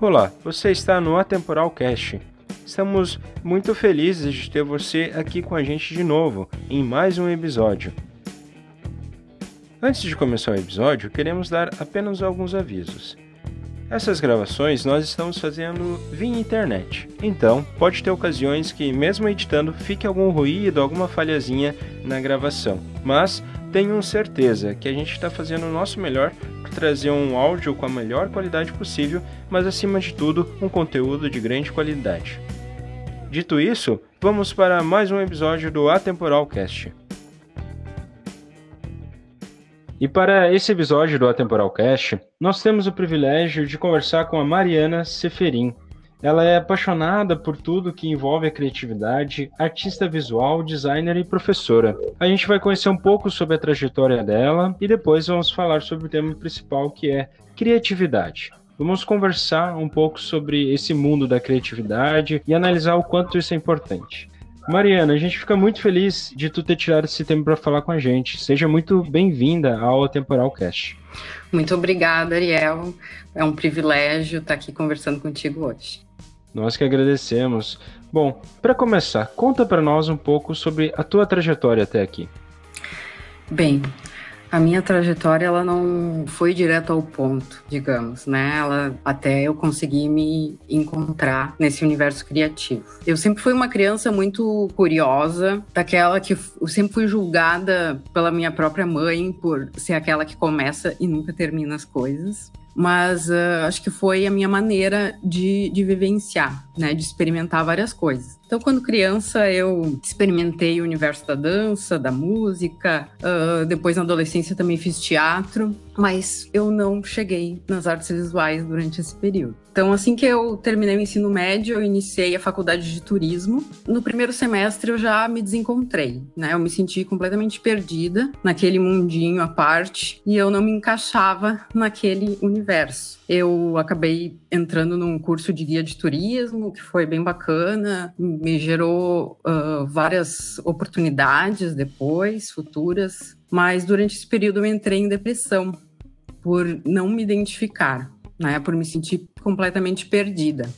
Olá, você está no Atemporal Cast. Estamos muito felizes de ter você aqui com a gente de novo em mais um episódio. Antes de começar o episódio, queremos dar apenas alguns avisos. Essas gravações nós estamos fazendo via internet, então pode ter ocasiões que, mesmo editando, fique algum ruído, alguma falhazinha na gravação. Mas tenham certeza que a gente está fazendo o nosso melhor trazer um áudio com a melhor qualidade possível, mas acima de tudo, um conteúdo de grande qualidade. Dito isso, vamos para mais um episódio do Atemporal Cast. E para esse episódio do Atemporal Cast, nós temos o privilégio de conversar com a Mariana Seferin. Ela é apaixonada por tudo que envolve a criatividade, artista visual, designer e professora. A gente vai conhecer um pouco sobre a trajetória dela e depois vamos falar sobre o tema principal que é criatividade. Vamos conversar um pouco sobre esse mundo da criatividade e analisar o quanto isso é importante. Mariana, a gente fica muito feliz de tu ter tirado esse tempo para falar com a gente. Seja muito bem-vinda ao Temporal Cast. Muito obrigada, Ariel. É um privilégio estar aqui conversando contigo hoje. Nós que agradecemos. Bom, para começar, conta para nós um pouco sobre a tua trajetória até aqui. Bem, a minha trajetória ela não foi direto ao ponto, digamos, né? Ela até eu conseguir me encontrar nesse universo criativo. Eu sempre fui uma criança muito curiosa, daquela que eu sempre fui julgada pela minha própria mãe por ser aquela que começa e nunca termina as coisas mas uh, acho que foi a minha maneira de, de vivenciar, né, de experimentar várias coisas. Então, quando criança, eu experimentei o universo da dança, da música, uh, depois na adolescência também fiz teatro, mas eu não cheguei nas artes visuais durante esse período. Então, assim que eu terminei o ensino médio, eu iniciei a faculdade de turismo. No primeiro semestre, eu já me desencontrei, né? Eu me senti completamente perdida naquele mundinho à parte e eu não me encaixava naquele universo. Eu acabei entrando num curso de guia de turismo, que foi bem bacana, me gerou uh, várias oportunidades depois, futuras, mas durante esse período eu entrei em depressão por não me identificar, né, por me sentir completamente perdida.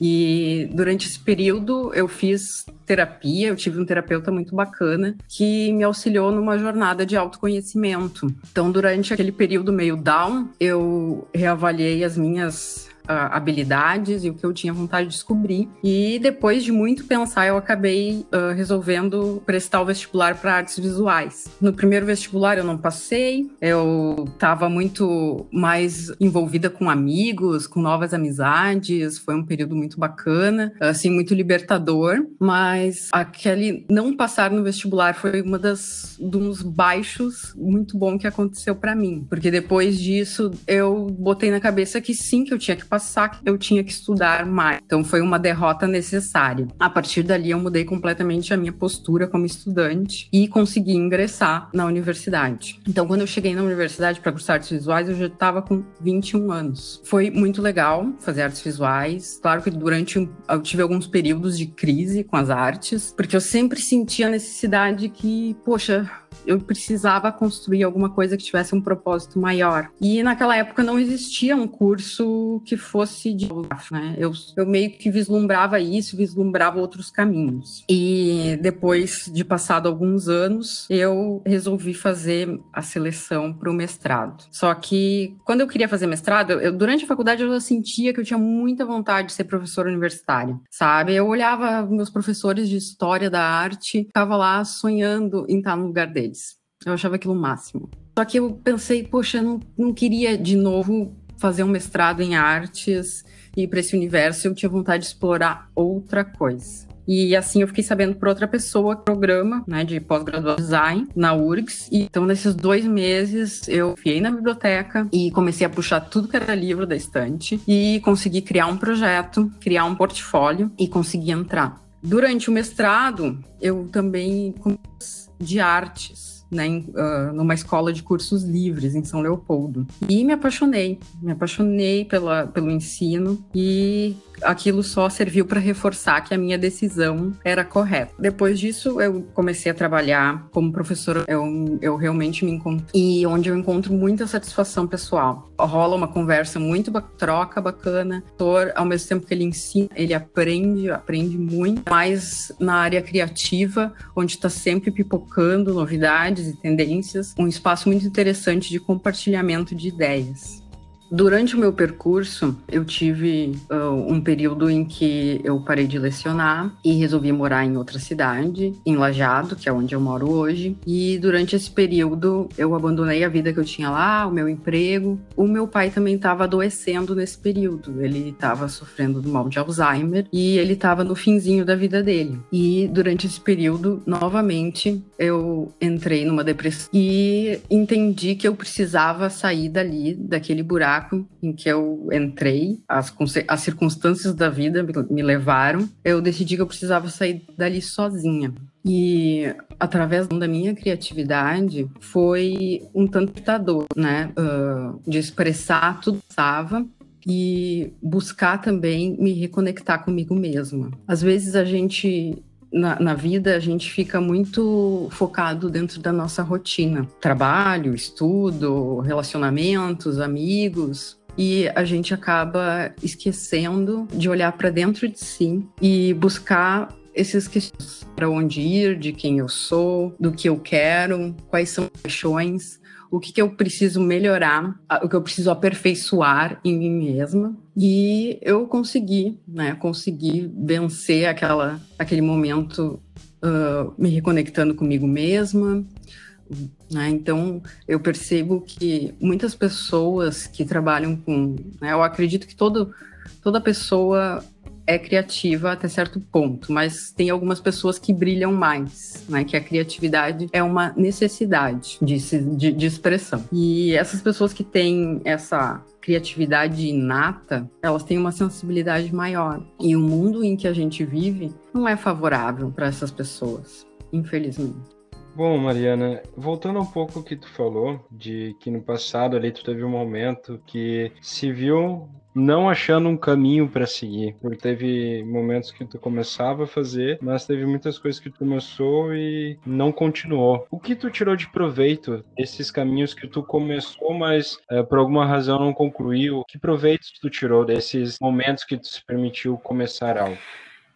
E durante esse período eu fiz terapia, eu tive um terapeuta muito bacana que me auxiliou numa jornada de autoconhecimento. Então, durante aquele período meio down, eu reavaliei as minhas uh, habilidades e o que eu tinha vontade de descobrir. E depois de muito pensar, eu acabei uh, resolvendo prestar o vestibular para artes visuais. No primeiro vestibular eu não passei, eu estava muito mais envolvida com amigos, com novas amizades, foi um período muito bacana, assim, muito libertador, mas aquele não passar no vestibular foi uma das dos baixos muito bom que aconteceu para mim, porque depois disso eu botei na cabeça que sim, que eu tinha que passar, eu tinha que estudar mais. Então foi uma derrota necessária. A partir dali eu mudei completamente a minha postura como estudante e consegui ingressar na universidade. Então quando eu cheguei na universidade para cursar artes visuais, eu já estava com 21 anos. Foi muito legal fazer artes visuais. Claro que durante eu tive alguns períodos de crise com as artes, porque eu sempre sentia a necessidade que, poxa, eu precisava construir alguma coisa que tivesse um propósito maior. E naquela época não existia um curso que fosse de né? Eu, eu meio que vislumbrava isso, vislumbrava outros caminhos. E depois de passado alguns anos, eu resolvi fazer a seleção para o mestrado. Só que quando eu queria fazer mestrado, eu, durante a faculdade eu sentia que eu tinha muita vontade de ser professora universitária, sabe? Eu olhava meus professores de história da arte, ficava lá sonhando em estar no lugar deles. Eu achava aquilo o máximo. Só que eu pensei, poxa, eu não, não queria de novo fazer um mestrado em artes e para esse universo eu tinha vontade de explorar outra coisa. E assim eu fiquei sabendo por outra pessoa programa né, de pós-graduação design na URGS. E, então, nesses dois meses, eu fiei na biblioteca e comecei a puxar tudo que era livro da estante e consegui criar um projeto, criar um portfólio e consegui entrar. Durante o mestrado, eu também de artes né, em, uh, numa escola de cursos livres em São Leopoldo. E me apaixonei, me apaixonei pela, pelo ensino e aquilo só serviu para reforçar que a minha decisão era correta. Depois disso, eu comecei a trabalhar como professora. Eu, eu realmente me encontro e onde eu encontro muita satisfação pessoal. Rola uma conversa muito ba troca bacana. Ao mesmo tempo que ele ensina, ele aprende, aprende muito. Mais na área criativa, onde está sempre pipocando novidades e tendências. Um espaço muito interessante de compartilhamento de ideias. Durante o meu percurso, eu tive uh, um período em que eu parei de lecionar e resolvi morar em outra cidade, em Lajado, que é onde eu moro hoje. E durante esse período, eu abandonei a vida que eu tinha lá, o meu emprego. O meu pai também estava adoecendo nesse período. Ele estava sofrendo do mal de Alzheimer e ele estava no finzinho da vida dele. E durante esse período, novamente, eu entrei numa depressão e entendi que eu precisava sair dali, daquele buraco buraco em que eu entrei, as, as circunstâncias da vida me levaram, eu decidi que eu precisava sair dali sozinha. E através da minha criatividade foi um tentador, né, uh, de expressar tudo que estava e buscar também me reconectar comigo mesma. Às vezes a gente na, na, vida a gente fica muito focado dentro da nossa rotina. Trabalho, estudo, relacionamentos, amigos. E a gente acaba esquecendo de olhar para dentro de si e buscar esses questões para onde ir, de quem eu sou, do que eu quero, quais são as paixões, o que, que eu preciso melhorar, o que eu preciso aperfeiçoar em mim mesma. E eu consegui, né? Consegui vencer aquela, aquele momento uh, me reconectando comigo mesma. Né? Então, eu percebo que muitas pessoas que trabalham com. Né? Eu acredito que todo, toda pessoa é criativa até certo ponto, mas tem algumas pessoas que brilham mais, né? Que a criatividade é uma necessidade de, de, de expressão. E essas pessoas que têm essa criatividade inata, elas têm uma sensibilidade maior. E o mundo em que a gente vive não é favorável para essas pessoas, infelizmente. Bom, Mariana, voltando um pouco o que tu falou, de que no passado ali tu teve um momento que se viu não achando um caminho para seguir, porque teve momentos que tu começava a fazer, mas teve muitas coisas que tu começou e não continuou. O que tu tirou de proveito desses caminhos que tu começou, mas é, por alguma razão não concluiu? Que proveito tu tirou desses momentos que tu se permitiu começar algo?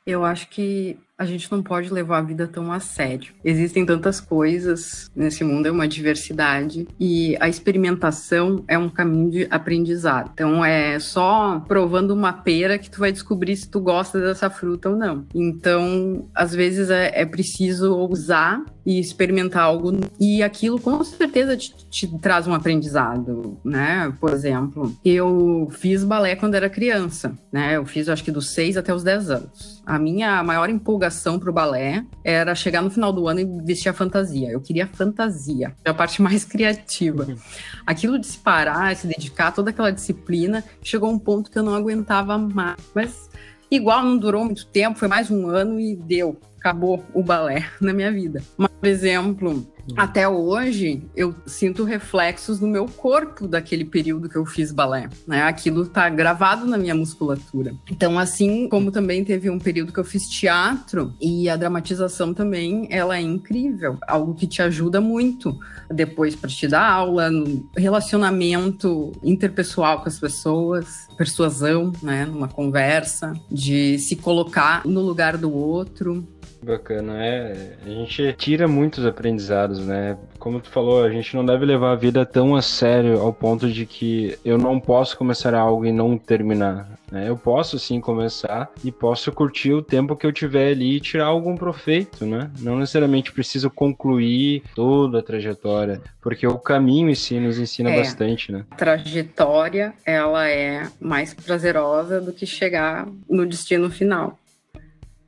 Eu acho que a gente não pode levar a vida tão a sério. Existem tantas coisas nesse mundo, é uma diversidade e a experimentação é um caminho de aprendizado. Então é só provando uma pera que tu vai descobrir se tu gosta dessa fruta ou não. Então, às vezes é, é preciso ousar e experimentar algo e aquilo com certeza te, te traz um aprendizado, né? Por exemplo, eu fiz balé quando era criança, né? Eu fiz acho que dos 6 até os 10 anos. A minha maior empolgação pro balé era chegar no final do ano e vestir a fantasia. Eu queria fantasia, é a parte mais criativa. Aquilo de se parar, se dedicar, toda aquela disciplina, chegou um ponto que eu não aguentava mais. Mas igual não durou muito tempo, foi mais um ano e deu. Acabou o balé na minha vida. Mas, por exemplo, até hoje, eu sinto reflexos no meu corpo daquele período que eu fiz balé, né? Aquilo tá gravado na minha musculatura. Então, assim como também teve um período que eu fiz teatro e a dramatização também, ela é incrível, algo que te ajuda muito depois para te dar aula, no relacionamento interpessoal com as pessoas, persuasão, né, numa conversa, de se colocar no lugar do outro. Bacana, é. A gente tira muitos aprendizados, né? Como tu falou, a gente não deve levar a vida tão a sério ao ponto de que eu não posso começar algo e não terminar. Né? Eu posso sim começar e posso curtir o tempo que eu tiver ali e tirar algum proveito, né? Não necessariamente preciso concluir toda a trajetória, porque o caminho em si nos ensina é, bastante, né? A trajetória, ela é mais prazerosa do que chegar no destino final.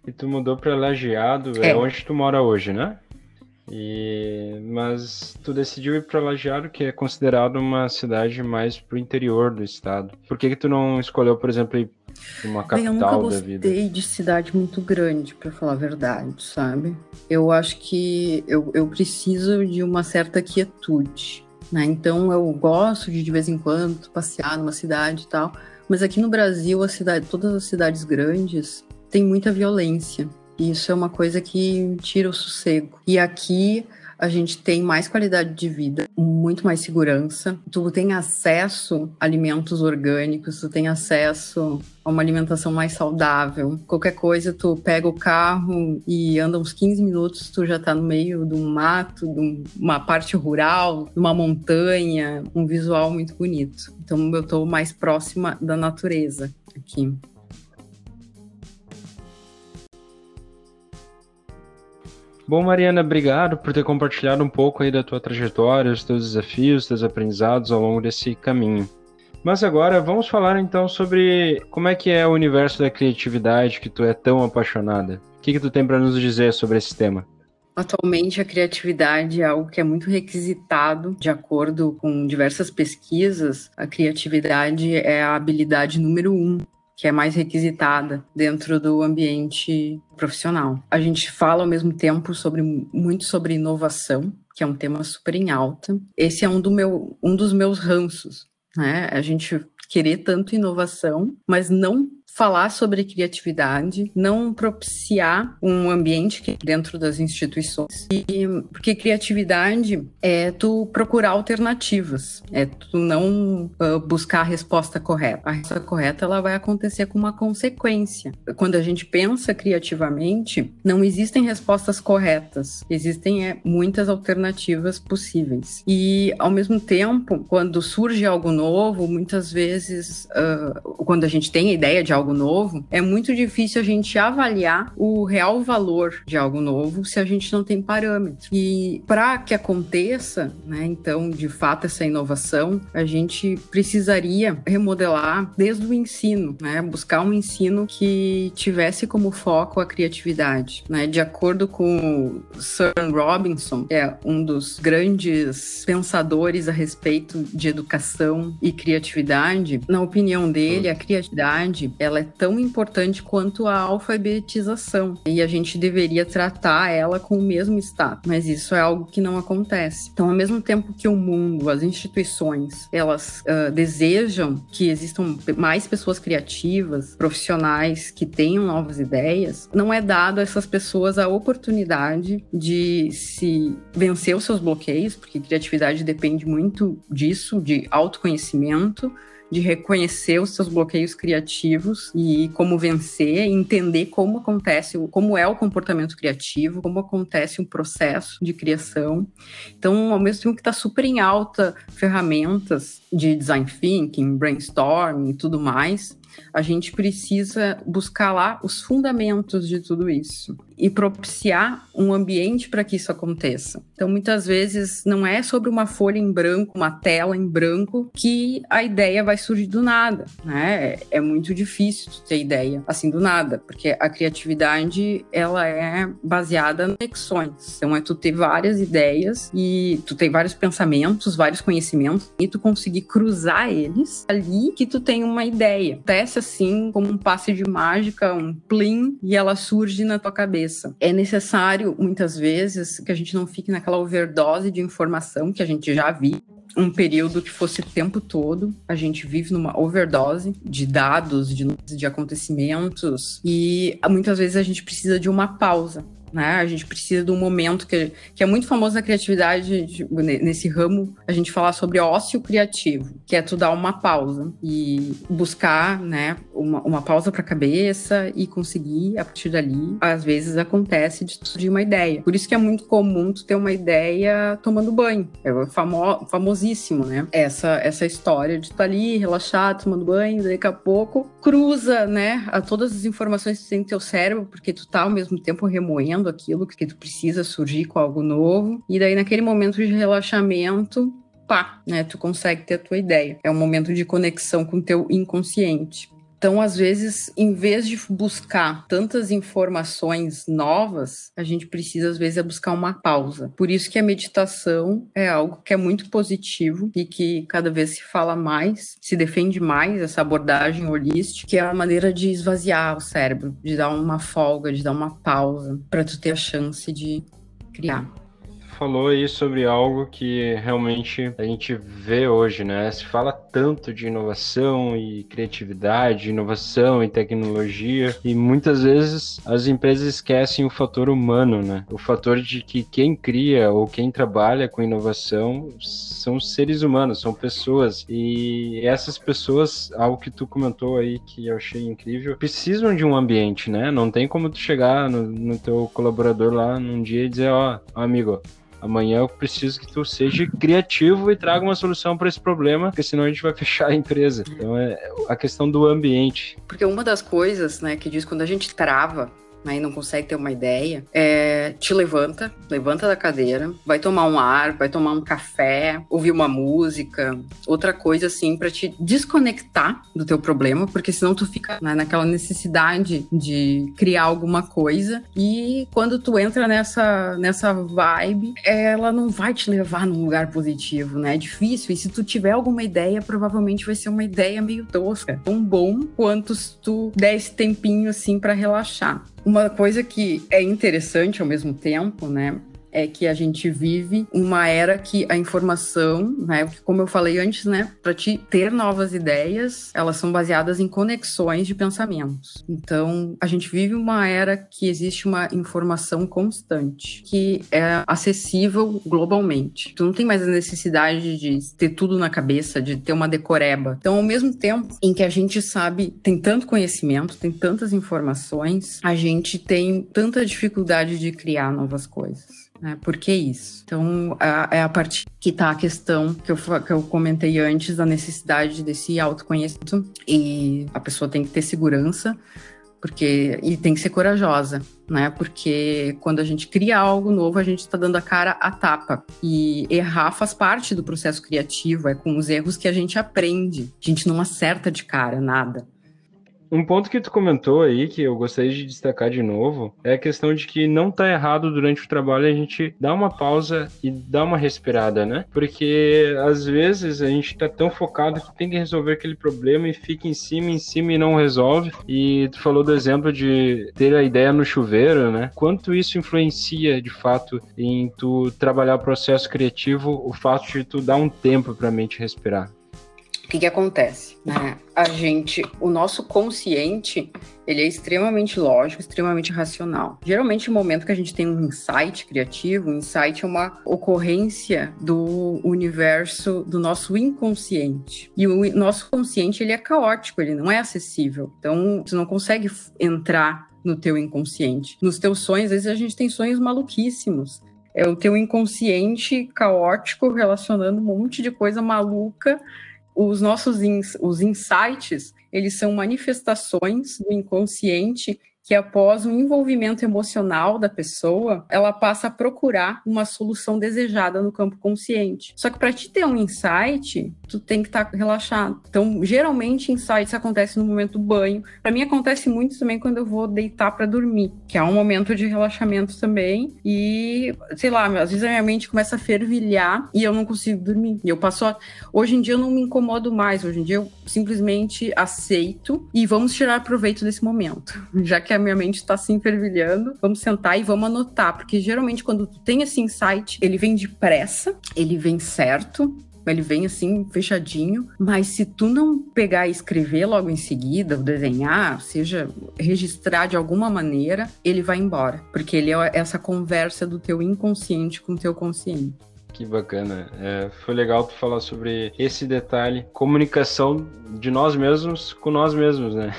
E tu mudou para Lajeado, é. é onde tu mora hoje, né? E... Mas tu decidiu ir para Lajeado, que é considerado uma cidade mais pro interior do estado. Por que que tu não escolheu, por exemplo, ir Uma capital Bem, eu nunca da gostei vida. de cidade muito grande, para falar a verdade, sabe? Eu acho que eu, eu preciso de uma certa quietude, né? Então eu gosto de de vez em quando passear numa cidade e tal, mas aqui no Brasil, a cidade, todas as cidades grandes têm muita violência. E isso é uma coisa que tira o sossego. E aqui a gente tem mais qualidade de vida, muito mais segurança. Tu tem acesso a alimentos orgânicos, tu tem acesso a uma alimentação mais saudável. Qualquer coisa, tu pega o carro e anda uns 15 minutos, tu já tá no meio de um mato, de uma parte rural, uma montanha, um visual muito bonito. Então eu tô mais próxima da natureza aqui. Bom, Mariana, obrigado por ter compartilhado um pouco aí da tua trajetória, os teus desafios, os teus aprendizados ao longo desse caminho. Mas agora vamos falar então sobre como é que é o universo da criatividade que tu é tão apaixonada. O que, que tu tem para nos dizer sobre esse tema? Atualmente, a criatividade é algo que é muito requisitado, de acordo com diversas pesquisas. A criatividade é a habilidade número um que é mais requisitada dentro do ambiente profissional. A gente fala ao mesmo tempo sobre muito sobre inovação, que é um tema super em alta. Esse é um, do meu, um dos meus ranços, né? A gente querer tanto inovação, mas não falar sobre criatividade, não propiciar um ambiente que dentro das instituições. E, porque criatividade é tu procurar alternativas, é tu não uh, buscar a resposta correta. A resposta correta ela vai acontecer com uma consequência. Quando a gente pensa criativamente, não existem respostas corretas, existem é, muitas alternativas possíveis. E ao mesmo tempo, quando surge algo novo, muitas vezes, uh, quando a gente tem a ideia de algo algo novo, é muito difícil a gente avaliar o real valor de algo novo se a gente não tem parâmetro. E para que aconteça, né, então, de fato, essa inovação, a gente precisaria remodelar desde o ensino, né, buscar um ensino que tivesse como foco a criatividade. Né? De acordo com o Sir Robinson, que é um dos grandes pensadores a respeito de educação e criatividade, na opinião dele, a criatividade ela é tão importante quanto a alfabetização. E a gente deveria tratar ela com o mesmo status, mas isso é algo que não acontece. Então, ao mesmo tempo que o mundo, as instituições, elas uh, desejam que existam mais pessoas criativas, profissionais que tenham novas ideias, não é dado a essas pessoas a oportunidade de se vencer os seus bloqueios, porque criatividade depende muito disso, de autoconhecimento de reconhecer os seus bloqueios criativos e como vencer, entender como acontece, como é o comportamento criativo, como acontece um processo de criação. Então, ao mesmo tempo que está super em alta ferramentas de design thinking, brainstorming e tudo mais, a gente precisa buscar lá os fundamentos de tudo isso e propiciar um ambiente para que isso aconteça. Então, muitas vezes, não é sobre uma folha em branco, uma tela em branco, que a ideia vai surgir do nada, né? É, muito difícil ter ideia assim do nada, porque a criatividade, ela é baseada em conexões. Então, é tu ter várias ideias e tu ter vários pensamentos, vários conhecimentos, e tu conseguir cruzar eles ali que tu tem uma ideia. Acontece assim, como um passe de mágica, um plim, e ela surge na tua cabeça cabeça. É necessário, muitas vezes, que a gente não fique naquela overdose de informação que a gente já viu um período que fosse o tempo todo. A gente vive numa overdose de dados, de, de acontecimentos, e muitas vezes a gente precisa de uma pausa né? A gente precisa de um momento que, que é muito famoso na criatividade, de, nesse ramo, a gente falar sobre ócio criativo, que é tu dar uma pausa e buscar, né, uma, uma pausa para a cabeça e conseguir, a partir dali, às vezes acontece de surgir uma ideia. Por isso que é muito comum tu ter uma ideia tomando banho. É famo, famosíssimo, né? Essa, essa história de estar tá ali, relaxado, tomando banho, daqui a pouco cruza, né, a todas as informações que tu tem no teu cérebro, porque tu tá ao mesmo tempo remoendo aquilo que tu precisa surgir com algo novo. E daí, naquele momento de relaxamento, pá, né? Tu consegue ter a tua ideia. É um momento de conexão com o teu inconsciente. Então, às vezes, em vez de buscar tantas informações novas, a gente precisa, às vezes, é buscar uma pausa. Por isso que a meditação é algo que é muito positivo e que cada vez se fala mais, se defende mais essa abordagem holística, que é a maneira de esvaziar o cérebro, de dar uma folga, de dar uma pausa, para tu ter a chance de criar falou aí sobre algo que realmente a gente vê hoje, né? Se fala tanto de inovação e criatividade, inovação e tecnologia, e muitas vezes as empresas esquecem o fator humano, né? O fator de que quem cria ou quem trabalha com inovação são seres humanos, são pessoas. E essas pessoas, algo que tu comentou aí que eu achei incrível, precisam de um ambiente, né? Não tem como tu chegar no, no teu colaborador lá num dia e dizer, ó, oh, amigo, Amanhã eu preciso que tu seja criativo e traga uma solução para esse problema, porque senão a gente vai fechar a empresa. Então é a questão do ambiente. Porque uma das coisas, né, que diz quando a gente trava né, e não consegue ter uma ideia, é, te levanta, levanta da cadeira, vai tomar um ar, vai tomar um café, ouvir uma música, outra coisa assim para te desconectar do teu problema, porque senão tu fica né, naquela necessidade de criar alguma coisa e quando tu entra nessa nessa vibe, ela não vai te levar num lugar positivo, né? É difícil. E se tu tiver alguma ideia, provavelmente vai ser uma ideia meio tosca, tão bom quanto se tu der esse tempinho assim para relaxar. Uma coisa que é interessante ao mesmo tempo, né? É que a gente vive uma era que a informação, né, como eu falei antes, né, para te ter novas ideias, elas são baseadas em conexões de pensamentos. Então, a gente vive uma era que existe uma informação constante, que é acessível globalmente. Tu não tem mais a necessidade de ter tudo na cabeça, de ter uma decoreba. Então, ao mesmo tempo em que a gente sabe, tem tanto conhecimento, tem tantas informações, a gente tem tanta dificuldade de criar novas coisas. Né? Por que isso? Então, a, é a parte que está a questão que eu, que eu comentei antes, da necessidade desse autoconhecimento. E a pessoa tem que ter segurança, porque e tem que ser corajosa, né? Porque quando a gente cria algo novo, a gente está dando a cara a tapa. E errar faz parte do processo criativo, é com os erros que a gente aprende. A gente não acerta de cara nada. Um ponto que tu comentou aí, que eu gostaria de destacar de novo, é a questão de que não tá errado durante o trabalho a gente dar uma pausa e dar uma respirada, né? Porque às vezes a gente tá tão focado que tem que resolver aquele problema e fica em cima, em cima e não resolve. E tu falou do exemplo de ter a ideia no chuveiro, né? Quanto isso influencia de fato em tu trabalhar o processo criativo, o fato de tu dar um tempo pra mente respirar? O que, que acontece? Né? A gente, o nosso consciente, ele é extremamente lógico, extremamente racional. Geralmente, no momento que a gente tem um insight criativo, um insight é uma ocorrência do universo do nosso inconsciente. E o nosso consciente, ele é caótico, ele não é acessível. Então, você não consegue entrar no teu inconsciente. Nos teus sonhos, às vezes a gente tem sonhos maluquíssimos é o teu inconsciente caótico relacionando um monte de coisa maluca os nossos ins, os insights, eles são manifestações do inconsciente que após o envolvimento emocional da pessoa, ela passa a procurar uma solução desejada no campo consciente. Só que para te ter um insight, tu tem que estar tá relaxado. Então, geralmente insights acontecem no momento do banho. Para mim acontece muito também quando eu vou deitar para dormir, que é um momento de relaxamento também. E, sei lá, às vezes a minha mente começa a fervilhar e eu não consigo dormir. Eu passo a... hoje em dia eu não me incomodo mais, hoje em dia eu simplesmente aceito e vamos tirar proveito desse momento. Já que a minha mente está assim fervilhando, vamos sentar e vamos anotar, porque geralmente quando tu tem esse insight, ele vem depressa, ele vem certo, ele vem assim, fechadinho, mas se tu não pegar e escrever logo em seguida, ou desenhar, seja registrar de alguma maneira, ele vai embora, porque ele é essa conversa do teu inconsciente com o teu consciente. Que bacana. É, foi legal tu falar sobre esse detalhe, comunicação de nós mesmos com nós mesmos, né?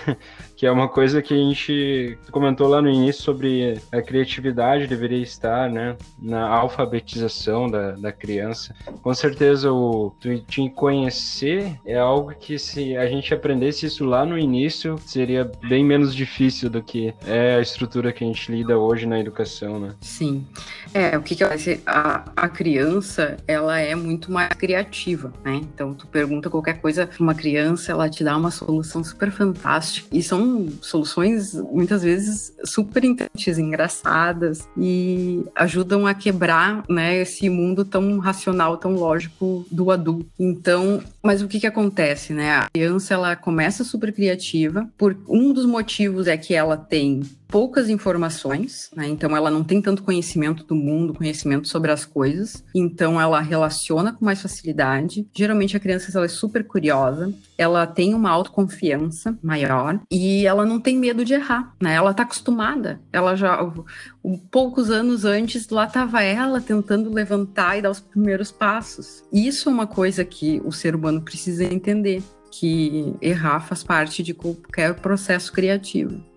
Que é uma coisa que a gente comentou lá no início sobre a criatividade deveria estar, né, na alfabetização da, da criança. Com certeza o te conhecer é algo que se a gente aprendesse isso lá no início, seria bem menos difícil do que é a estrutura que a gente lida hoje na educação, né? Sim. É, o que que a, a criança, ela é muito mais criativa, né? Então, tu pergunta qualquer coisa pra uma criança, ela te dá uma solução super fantástica. E são soluções, muitas vezes, super interessantes, engraçadas e ajudam a quebrar, né, esse mundo tão racional, tão lógico do adulto. Então, mas o que que acontece, né? A criança, ela começa super criativa, por um dos motivos é que ela tem poucas informações, né? Então ela não tem tanto conhecimento do mundo, conhecimento sobre as coisas. Então ela relaciona com mais facilidade. Geralmente a criança ela é super curiosa, ela tem uma autoconfiança maior e ela não tem medo de errar, né? Ela tá acostumada. Ela já poucos anos antes lá estava ela tentando levantar e dar os primeiros passos. Isso é uma coisa que o ser humano precisa entender que errar faz parte de qualquer processo criativo.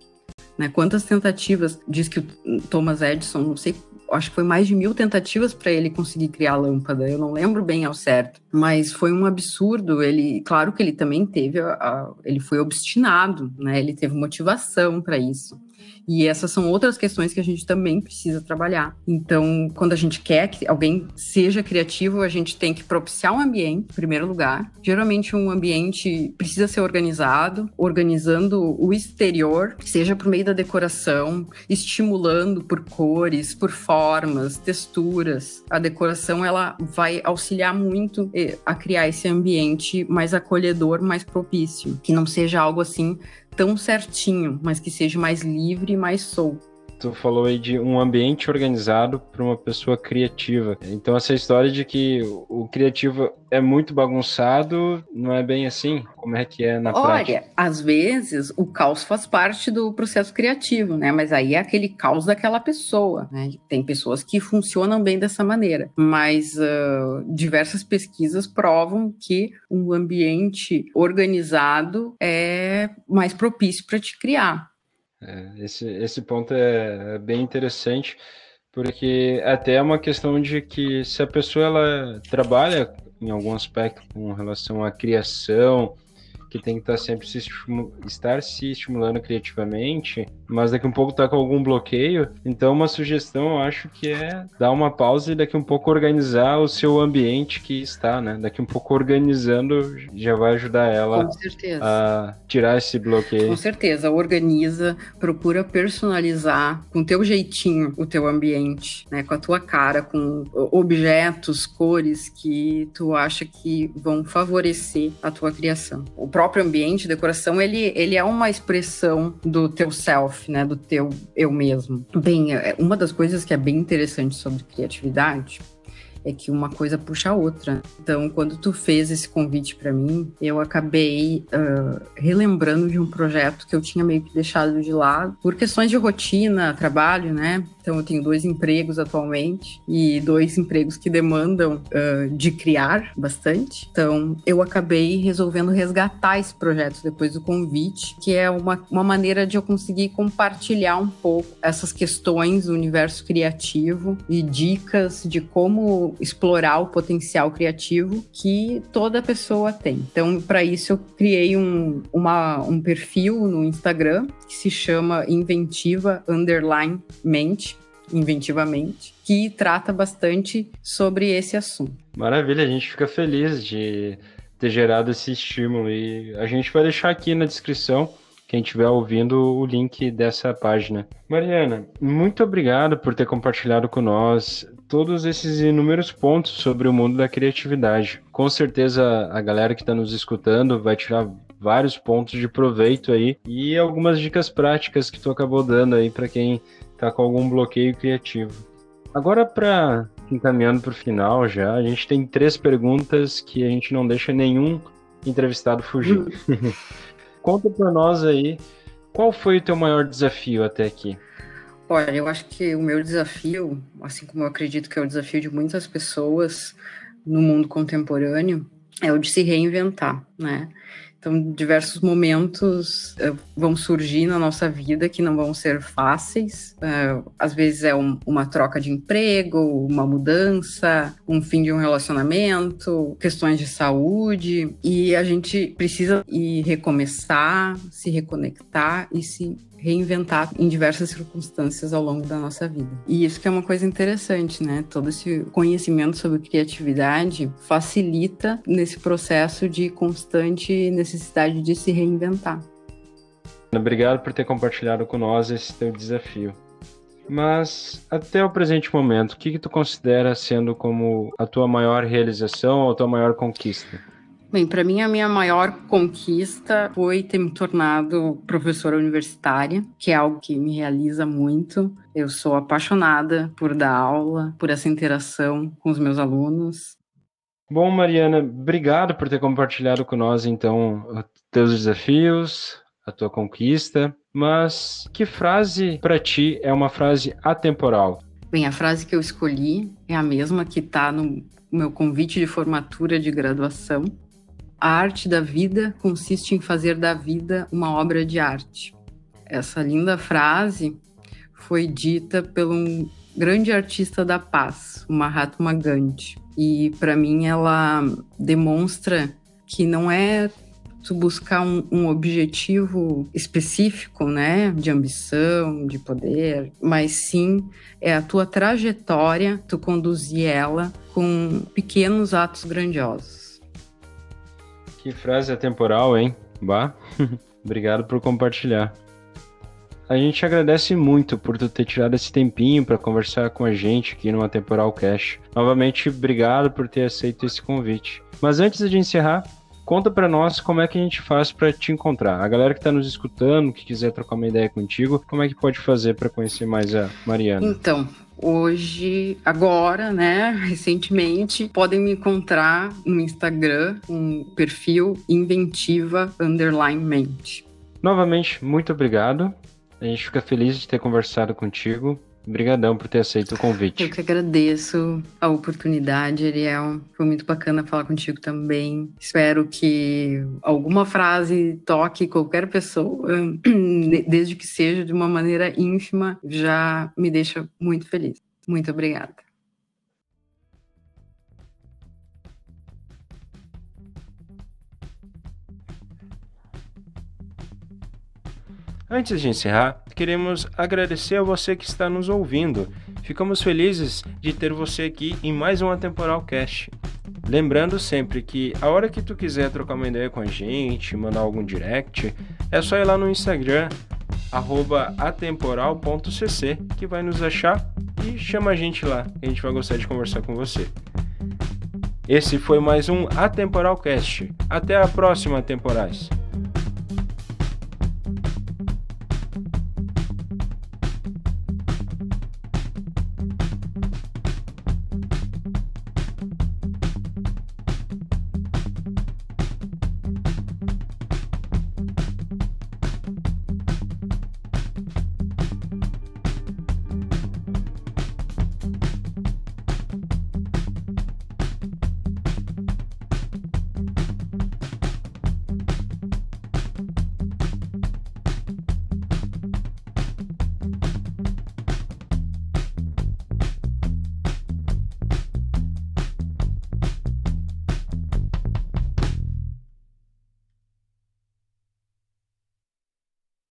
Né? Quantas tentativas, diz que o Thomas Edison, não sei, acho que foi mais de mil tentativas para ele conseguir criar a lâmpada, eu não lembro bem ao certo, mas foi um absurdo. Ele, claro que ele também teve, a, a, ele foi obstinado, né? ele teve motivação para isso. E essas são outras questões que a gente também precisa trabalhar. Então, quando a gente quer que alguém seja criativo, a gente tem que propiciar um ambiente, em primeiro lugar. Geralmente, um ambiente precisa ser organizado, organizando o exterior, seja por meio da decoração, estimulando por cores, por formas, texturas. A decoração ela vai auxiliar muito eh, a criar esse ambiente mais acolhedor, mais propício, que não seja algo assim tão certinho, mas que seja mais livre e mais solto. Tu falou aí de um ambiente organizado para uma pessoa criativa. Então, essa história de que o criativo é muito bagunçado, não é bem assim? Como é que é na Olha, prática? Olha, às vezes o caos faz parte do processo criativo, né? Mas aí é aquele caos daquela pessoa, né? Tem pessoas que funcionam bem dessa maneira, mas uh, diversas pesquisas provam que um ambiente organizado é mais propício para te criar. É, esse, esse ponto é, é bem interessante, porque até é uma questão de que se a pessoa ela trabalha em algum aspecto com relação à criação, que tem que estar sempre se estar se estimulando criativamente, mas daqui um pouco tá com algum bloqueio. Então, uma sugestão eu acho que é dar uma pausa e daqui um pouco organizar o seu ambiente que está, né? Daqui um pouco organizando já vai ajudar ela a tirar esse bloqueio. Com certeza, organiza, procura personalizar com teu jeitinho o teu ambiente, né? Com a tua cara, com objetos, cores que tu acha que vão favorecer a tua criação. O próprio ambiente, decoração, ele, ele é uma expressão do teu self, né? Do teu eu mesmo. Bem, é, uma das coisas que é bem interessante sobre criatividade é que uma coisa puxa a outra. Então, quando tu fez esse convite para mim, eu acabei uh, relembrando de um projeto que eu tinha meio que deixado de lado por questões de rotina, trabalho, né? Então, eu tenho dois empregos atualmente e dois empregos que demandam uh, de criar bastante. Então, eu acabei resolvendo resgatar esse projeto depois do convite, que é uma, uma maneira de eu conseguir compartilhar um pouco essas questões do universo criativo e dicas de como explorar o potencial criativo que toda pessoa tem. Então, para isso, eu criei um, uma, um perfil no Instagram que se chama Inventiva Underline Mente inventivamente, que trata bastante sobre esse assunto. Maravilha, a gente fica feliz de ter gerado esse estímulo e a gente vai deixar aqui na descrição quem estiver ouvindo o link dessa página. Mariana, muito obrigado por ter compartilhado com nós todos esses inúmeros pontos sobre o mundo da criatividade. Com certeza a galera que está nos escutando vai tirar vários pontos de proveito aí e algumas dicas práticas que tu acabou dando aí para quem tá com algum bloqueio criativo. Agora, para encaminhando para o final já, a gente tem três perguntas que a gente não deixa nenhum entrevistado fugir. Hum. Conta para nós aí, qual foi o teu maior desafio até aqui? Olha, eu acho que o meu desafio, assim como eu acredito que é o desafio de muitas pessoas no mundo contemporâneo, é o de se reinventar, né? Então, diversos momentos uh, vão surgir na nossa vida que não vão ser fáceis. Uh, às vezes é um, uma troca de emprego, uma mudança, um fim de um relacionamento, questões de saúde. E a gente precisa ir recomeçar, se reconectar e se reinventar em diversas circunstâncias ao longo da nossa vida. E isso que é uma coisa interessante, né? Todo esse conhecimento sobre criatividade facilita nesse processo de constante necessidade de se reinventar. Obrigado por ter compartilhado com nós esse teu desafio. Mas até o presente momento, o que, que tu considera sendo como a tua maior realização ou a tua maior conquista? Bem, para mim a minha maior conquista foi ter me tornado professora universitária, que é algo que me realiza muito. Eu sou apaixonada por dar aula, por essa interação com os meus alunos. Bom, Mariana, obrigado por ter compartilhado com nós então os teus desafios, a tua conquista. Mas que frase para ti é uma frase atemporal? Bem, a frase que eu escolhi é a mesma que está no meu convite de formatura de graduação, a arte da vida consiste em fazer da vida uma obra de arte. Essa linda frase foi dita por um grande artista da paz, o Mahatma Gandhi. E para mim ela demonstra que não é tu buscar um, um, objetivo específico, né, de ambição, de poder, mas sim é a tua trajetória, tu conduzir ela com pequenos atos grandiosos. Que frase atemporal, hein? Bah, obrigado por compartilhar. A gente agradece muito por tu ter tirado esse tempinho para conversar com a gente aqui no Atemporal Cash. Novamente, obrigado por ter aceito esse convite. Mas antes de encerrar, conta para nós como é que a gente faz para te encontrar. A galera que está nos escutando, que quiser trocar uma ideia contigo, como é que pode fazer para conhecer mais a Mariana? Então, hoje, agora, né, recentemente, podem me encontrar no Instagram, um perfil inventiva underline mente. Novamente, muito obrigado. A gente fica feliz de ter conversado contigo. Obrigadão por ter aceito o convite. Eu que agradeço a oportunidade, Ariel. Foi muito bacana falar contigo também. Espero que alguma frase toque qualquer pessoa, desde que seja de uma maneira ínfima, já me deixa muito feliz. Muito obrigada. Antes de encerrar, queremos agradecer a você que está nos ouvindo. Ficamos felizes de ter você aqui em mais um Temporal Cast. Lembrando sempre que a hora que tu quiser trocar uma ideia com a gente, mandar algum direct, é só ir lá no Instagram atemporal.cc que vai nos achar e chama a gente lá, a gente vai gostar de conversar com você. Esse foi mais um Atemporal Cast. Até a próxima, temporais.